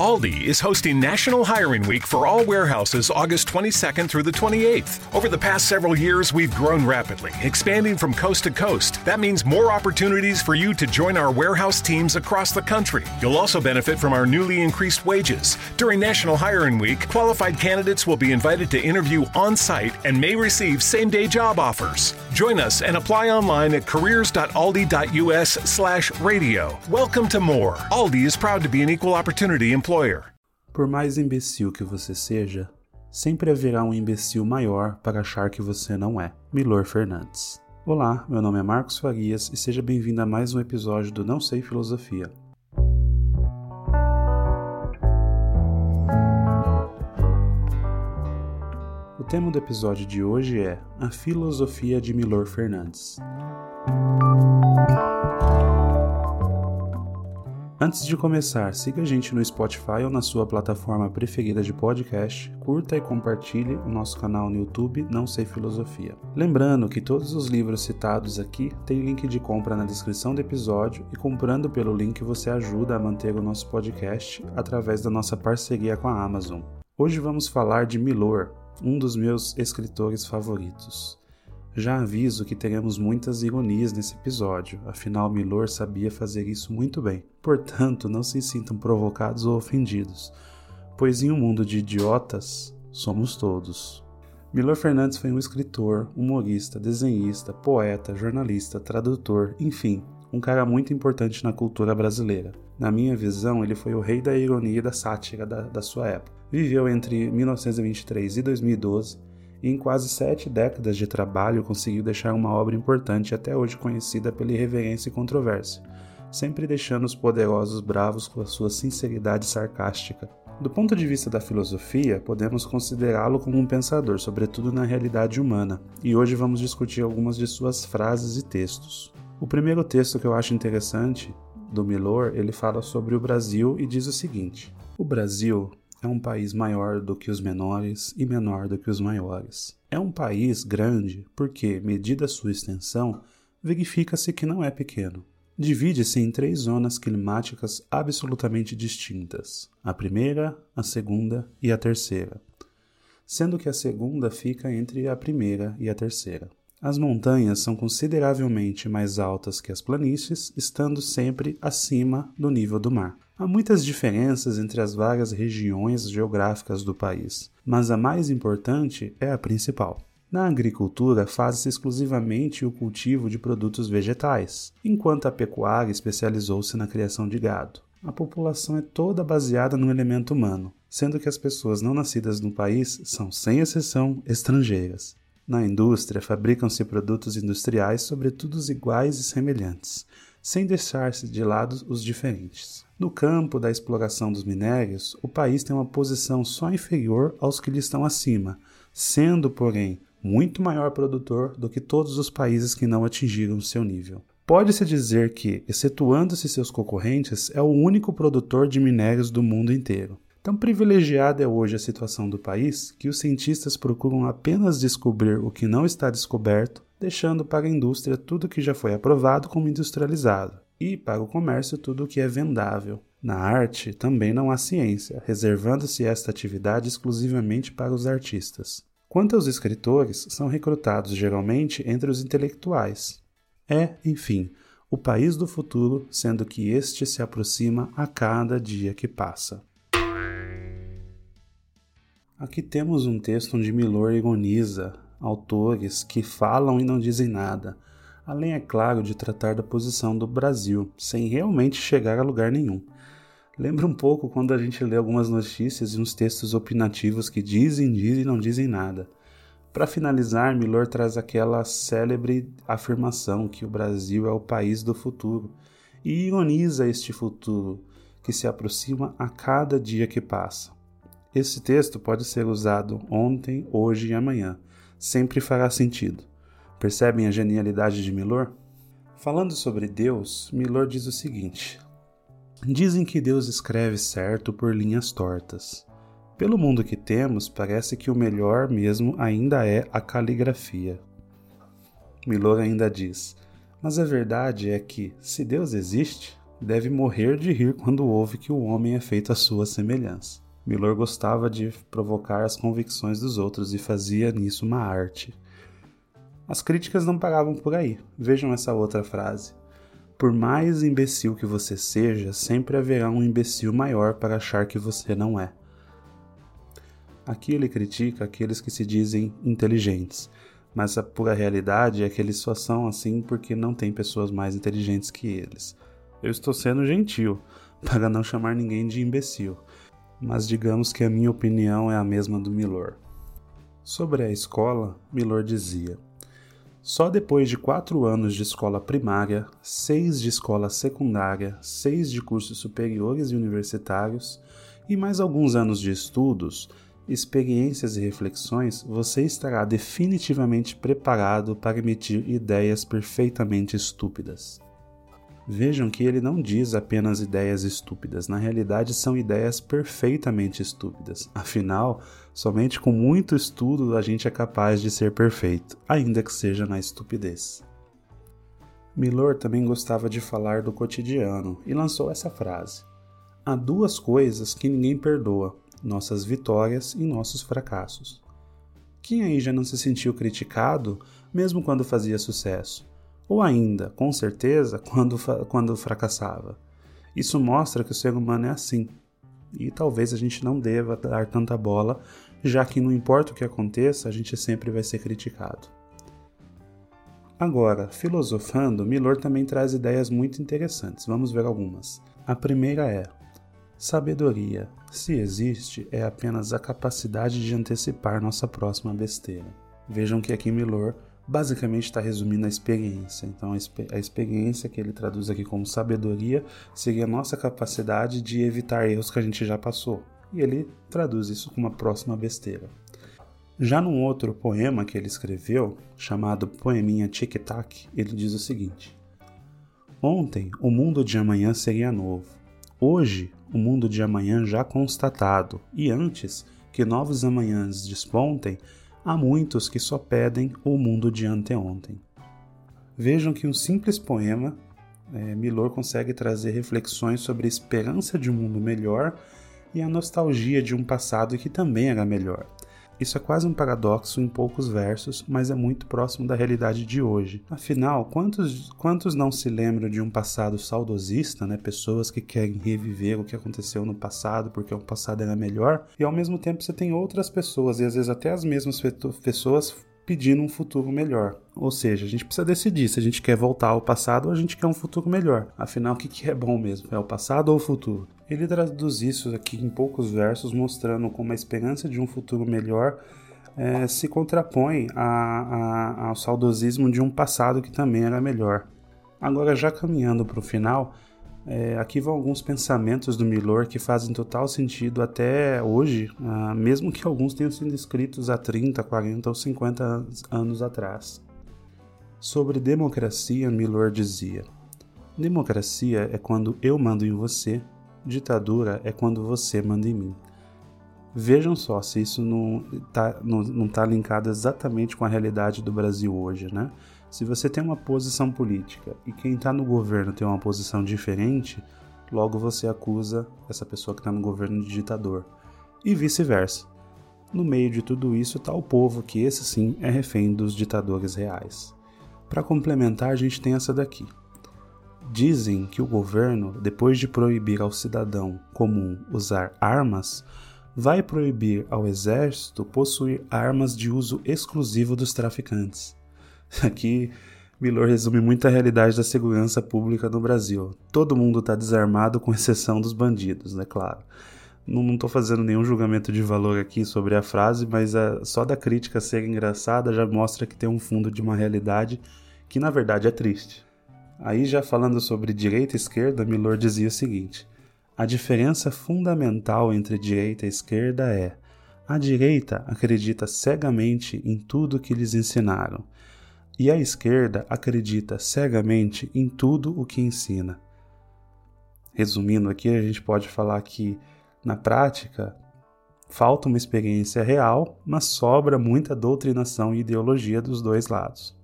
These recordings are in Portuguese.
Aldi is hosting National Hiring Week for all warehouses August 22nd through the 28th. Over the past several years, we've grown rapidly, expanding from coast to coast. That means more opportunities for you to join our warehouse teams across the country. You'll also benefit from our newly increased wages. During National Hiring Week, qualified candidates will be invited to interview on site and may receive same day job offers. Join us and apply online at careers.aldi.us/slash radio. Welcome to more. Aldi is proud to be an equal opportunity employer. Por mais imbecil que você seja, sempre haverá um imbecil maior para achar que você não é. Milor Fernandes. Olá, meu nome é Marcos Farias e seja bem-vindo a mais um episódio do Não Sei Filosofia. O tema do episódio de hoje é A Filosofia de Milor Fernandes. Antes de começar, siga a gente no Spotify ou na sua plataforma preferida de podcast, curta e compartilhe o nosso canal no YouTube Não Sei Filosofia. Lembrando que todos os livros citados aqui têm link de compra na descrição do episódio e comprando pelo link você ajuda a manter o nosso podcast através da nossa parceria com a Amazon. Hoje vamos falar de Milor, um dos meus escritores favoritos. Já aviso que teremos muitas ironias nesse episódio, afinal Milor sabia fazer isso muito bem. Portanto, não se sintam provocados ou ofendidos, pois em um mundo de idiotas, somos todos. Milor Fernandes foi um escritor, humorista, desenhista, poeta, jornalista, tradutor, enfim, um cara muito importante na cultura brasileira. Na minha visão, ele foi o rei da ironia e da sátira da, da sua época. Viveu entre 1923 e 2012 e em quase sete décadas de trabalho conseguiu deixar uma obra importante até hoje conhecida pela irreverência e controvérsia, sempre deixando os poderosos bravos com a sua sinceridade sarcástica. Do ponto de vista da filosofia, podemos considerá-lo como um pensador, sobretudo na realidade humana, e hoje vamos discutir algumas de suas frases e textos. O primeiro texto que eu acho interessante do Milor, ele fala sobre o Brasil e diz o seguinte: O Brasil é um país maior do que os menores e menor do que os maiores. É um país grande porque, medida sua extensão, verifica-se que não é pequeno. Divide-se em três zonas climáticas absolutamente distintas: a primeira, a segunda e a terceira, sendo que a segunda fica entre a primeira e a terceira. As montanhas são consideravelmente mais altas que as planícies, estando sempre acima do nível do mar. Há muitas diferenças entre as várias regiões geográficas do país, mas a mais importante é a principal. Na agricultura, faz-se exclusivamente o cultivo de produtos vegetais, enquanto a pecuária especializou-se na criação de gado. A população é toda baseada no elemento humano, sendo que as pessoas não nascidas no país são, sem exceção, estrangeiras. Na indústria, fabricam-se produtos industriais, sobretudo os iguais e semelhantes, sem deixar-se de lado os diferentes. No campo da exploração dos minérios, o país tem uma posição só inferior aos que lhe estão acima, sendo, porém, muito maior produtor do que todos os países que não atingiram seu nível. Pode-se dizer que, excetuando-se seus concorrentes, é o único produtor de minérios do mundo inteiro. Tão privilegiada é hoje a situação do país que os cientistas procuram apenas descobrir o que não está descoberto, deixando para a indústria tudo que já foi aprovado como industrializado, e para o comércio tudo o que é vendável. Na arte também não há ciência, reservando-se esta atividade exclusivamente para os artistas. Quanto aos escritores, são recrutados geralmente entre os intelectuais. É, enfim, o país do futuro, sendo que este se aproxima a cada dia que passa. Aqui temos um texto onde Milor ironiza autores que falam e não dizem nada, além, é claro, de tratar da posição do Brasil, sem realmente chegar a lugar nenhum. Lembra um pouco quando a gente lê algumas notícias e uns textos opinativos que dizem, dizem e não dizem nada. Para finalizar, Milor traz aquela célebre afirmação que o Brasil é o país do futuro e ironiza este futuro, que se aproxima a cada dia que passa. Esse texto pode ser usado ontem, hoje e amanhã. Sempre fará sentido. Percebem a genialidade de Milor? Falando sobre Deus, Milor diz o seguinte: Dizem que Deus escreve certo por linhas tortas. Pelo mundo que temos, parece que o melhor mesmo ainda é a caligrafia. Milor ainda diz: Mas a verdade é que, se Deus existe, deve morrer de rir quando ouve que o homem é feito à sua semelhança. Milor gostava de provocar as convicções dos outros e fazia nisso uma arte. As críticas não paravam por aí. Vejam essa outra frase. Por mais imbecil que você seja, sempre haverá um imbecil maior para achar que você não é. Aqui ele critica aqueles que se dizem inteligentes, mas a pura realidade é que eles só são assim porque não tem pessoas mais inteligentes que eles. Eu estou sendo gentil, para não chamar ninguém de imbecil, mas digamos que a minha opinião é a mesma do Milor. Sobre a escola, Milor dizia: só depois de quatro anos de escola primária, seis de escola secundária, seis de cursos superiores e universitários e mais alguns anos de estudos, experiências e reflexões, você estará definitivamente preparado para emitir ideias perfeitamente estúpidas. Vejam que ele não diz apenas ideias estúpidas, na realidade são ideias perfeitamente estúpidas. Afinal, somente com muito estudo a gente é capaz de ser perfeito, ainda que seja na estupidez. Milor também gostava de falar do cotidiano e lançou essa frase: Há duas coisas que ninguém perdoa: nossas vitórias e nossos fracassos. Quem aí já não se sentiu criticado, mesmo quando fazia sucesso? Ou ainda, com certeza, quando, quando fracassava. Isso mostra que o ser humano é assim. E talvez a gente não deva dar tanta bola, já que não importa o que aconteça, a gente sempre vai ser criticado. Agora, filosofando, Milor também traz ideias muito interessantes. Vamos ver algumas. A primeira é: sabedoria, se existe, é apenas a capacidade de antecipar nossa próxima besteira. Vejam que aqui Milor basicamente está resumindo a experiência. Então, a experiência que ele traduz aqui como sabedoria seria a nossa capacidade de evitar erros que a gente já passou. E ele traduz isso como uma próxima besteira. Já num outro poema que ele escreveu, chamado Poeminha Tic Tac, ele diz o seguinte: Ontem o mundo de amanhã seria novo. Hoje, o mundo de amanhã já constatado, e antes que novos amanhãs despontem, há muitos que só pedem o mundo de anteontem. Vejam que um simples poema, é, Milor consegue trazer reflexões sobre a esperança de um mundo melhor e a nostalgia de um passado que também era melhor. Isso é quase um paradoxo em poucos versos, mas é muito próximo da realidade de hoje. Afinal, quantos, quantos não se lembram de um passado saudosista, né? pessoas que querem reviver o que aconteceu no passado porque o passado era melhor, e ao mesmo tempo você tem outras pessoas, e às vezes até as mesmas pessoas pedindo um futuro melhor. Ou seja, a gente precisa decidir se a gente quer voltar ao passado ou a gente quer um futuro melhor. Afinal, o que é bom mesmo? É o passado ou o futuro? Ele traduz isso aqui em poucos versos, mostrando como a esperança de um futuro melhor é, se contrapõe a, a, ao saudosismo de um passado que também era melhor. Agora, já caminhando para o final, é, aqui vão alguns pensamentos do Milor que fazem total sentido até hoje, ah, mesmo que alguns tenham sido escritos há 30, 40 ou 50 anos atrás. Sobre democracia, Milor dizia: Democracia é quando eu mando em você Ditadura é quando você manda em mim. Vejam só se isso não está não, não tá linkado exatamente com a realidade do Brasil hoje, né? Se você tem uma posição política e quem está no governo tem uma posição diferente, logo você acusa essa pessoa que está no governo de ditador. E vice-versa. No meio de tudo isso está o povo, que esse sim é refém dos ditadores reais. Para complementar, a gente tem essa daqui. Dizem que o governo, depois de proibir ao cidadão comum usar armas, vai proibir ao exército possuir armas de uso exclusivo dos traficantes. Aqui, Milor resume muita realidade da segurança pública no Brasil. Todo mundo está desarmado, com exceção dos bandidos, né, claro. Não estou fazendo nenhum julgamento de valor aqui sobre a frase, mas a, só da crítica ser engraçada já mostra que tem um fundo de uma realidade que na verdade é triste. Aí, já falando sobre direita e esquerda, Milor dizia o seguinte: A diferença fundamental entre direita e esquerda é: a direita acredita cegamente em tudo que lhes ensinaram, e a esquerda acredita cegamente em tudo o que ensina. Resumindo aqui, a gente pode falar que, na prática, falta uma experiência real, mas sobra muita doutrinação e ideologia dos dois lados.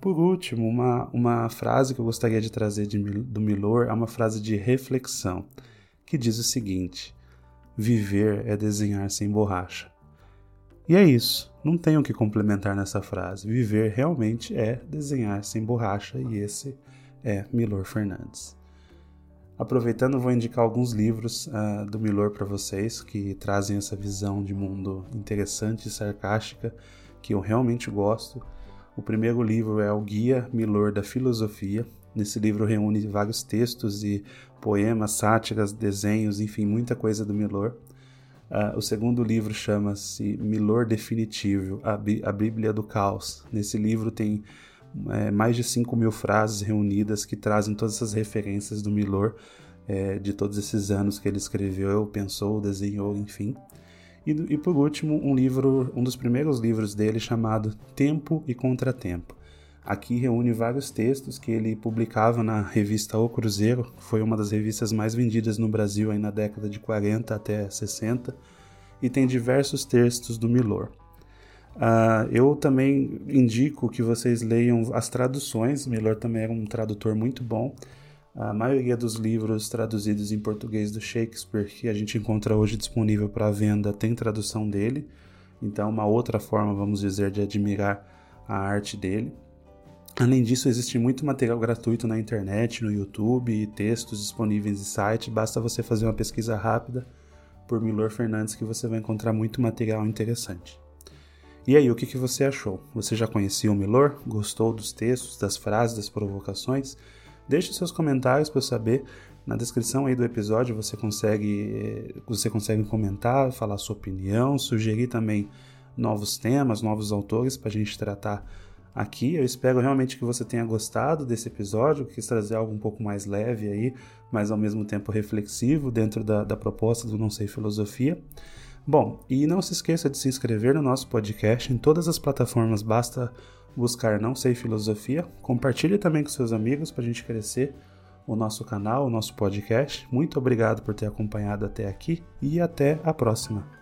Por último, uma, uma frase que eu gostaria de trazer de, do Milor é uma frase de reflexão, que diz o seguinte: Viver é desenhar sem borracha. E é isso, não tenho o que complementar nessa frase. Viver realmente é desenhar sem borracha, e esse é Milor Fernandes. Aproveitando, vou indicar alguns livros uh, do Milor para vocês que trazem essa visão de mundo interessante e sarcástica que eu realmente gosto. O primeiro livro é o Guia Milor da Filosofia. Nesse livro reúne vários textos e poemas, sátiras, desenhos, enfim, muita coisa do Milor. Uh, o segundo livro chama-se Milor Definitivo, a, Bí a, Bíblia do Caos. Nesse livro tem é, mais de 5 mil frases reunidas que trazem todas essas referências do Milor, é, de todos esses anos que ele escreveu, pensou, desenhou, enfim. E, e por último, um livro, um dos primeiros livros dele chamado Tempo e Contratempo. Aqui reúne vários textos que ele publicava na revista O Cruzeiro, que foi uma das revistas mais vendidas no Brasil aí na década de 40 até 60, e tem diversos textos do Milor. Uh, eu também indico que vocês leiam as traduções, Milor também era um tradutor muito bom. A maioria dos livros traduzidos em português do Shakespeare que a gente encontra hoje disponível para venda tem tradução dele. Então, uma outra forma, vamos dizer, de admirar a arte dele. Além disso, existe muito material gratuito na internet, no YouTube, textos disponíveis em site. Basta você fazer uma pesquisa rápida por Milor Fernandes que você vai encontrar muito material interessante. E aí, o que, que você achou? Você já conhecia o Milor? Gostou dos textos, das frases, das provocações? Deixe seus comentários para eu saber. Na descrição aí do episódio você consegue, eh, você consegue comentar, falar sua opinião, sugerir também novos temas, novos autores para a gente tratar aqui. Eu espero realmente que você tenha gostado desse episódio, quis trazer algo um pouco mais leve aí, mas ao mesmo tempo reflexivo dentro da, da proposta do Não Sei Filosofia. Bom, e não se esqueça de se inscrever no nosso podcast em todas as plataformas, basta buscar Não Sei Filosofia. Compartilhe também com seus amigos para a gente crescer o nosso canal, o nosso podcast. Muito obrigado por ter acompanhado até aqui e até a próxima.